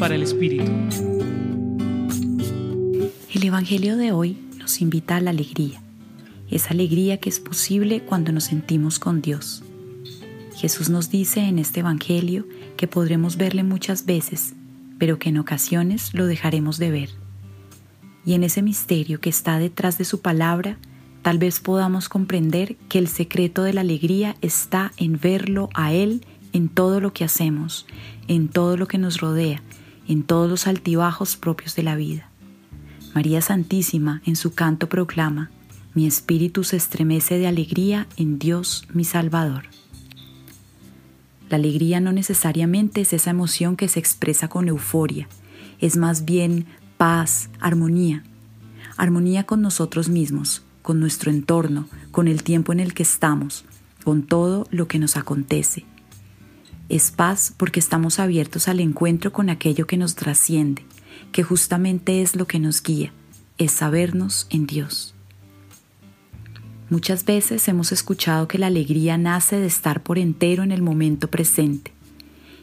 para el Espíritu. El Evangelio de hoy nos invita a la alegría, esa alegría que es posible cuando nos sentimos con Dios. Jesús nos dice en este Evangelio que podremos verle muchas veces, pero que en ocasiones lo dejaremos de ver. Y en ese misterio que está detrás de su palabra, tal vez podamos comprender que el secreto de la alegría está en verlo a Él en todo lo que hacemos, en todo lo que nos rodea, en todos los altibajos propios de la vida. María Santísima en su canto proclama, mi espíritu se estremece de alegría en Dios mi Salvador. La alegría no necesariamente es esa emoción que se expresa con euforia, es más bien paz, armonía. Armonía con nosotros mismos, con nuestro entorno, con el tiempo en el que estamos, con todo lo que nos acontece. Es paz porque estamos abiertos al encuentro con aquello que nos trasciende, que justamente es lo que nos guía, es sabernos en Dios. Muchas veces hemos escuchado que la alegría nace de estar por entero en el momento presente,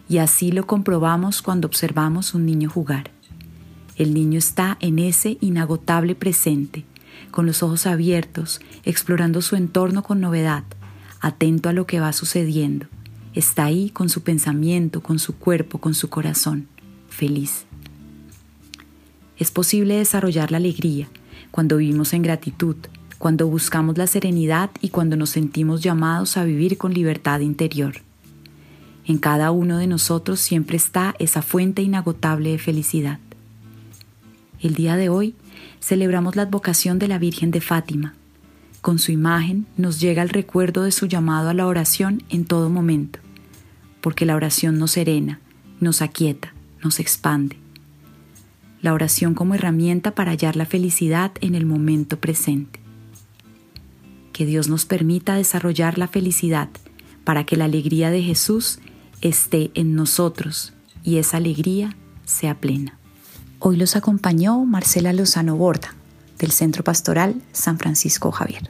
y así lo comprobamos cuando observamos un niño jugar. El niño está en ese inagotable presente, con los ojos abiertos, explorando su entorno con novedad, atento a lo que va sucediendo. Está ahí con su pensamiento, con su cuerpo, con su corazón, feliz. Es posible desarrollar la alegría cuando vivimos en gratitud, cuando buscamos la serenidad y cuando nos sentimos llamados a vivir con libertad interior. En cada uno de nosotros siempre está esa fuente inagotable de felicidad. El día de hoy celebramos la advocación de la Virgen de Fátima. Con su imagen nos llega el recuerdo de su llamado a la oración en todo momento, porque la oración nos serena, nos aquieta, nos expande la oración como herramienta para hallar la felicidad en el momento presente. Que Dios nos permita desarrollar la felicidad para que la alegría de Jesús esté en nosotros y esa alegría sea plena. Hoy los acompañó Marcela Lozano Borda, del Centro Pastoral San Francisco Javier.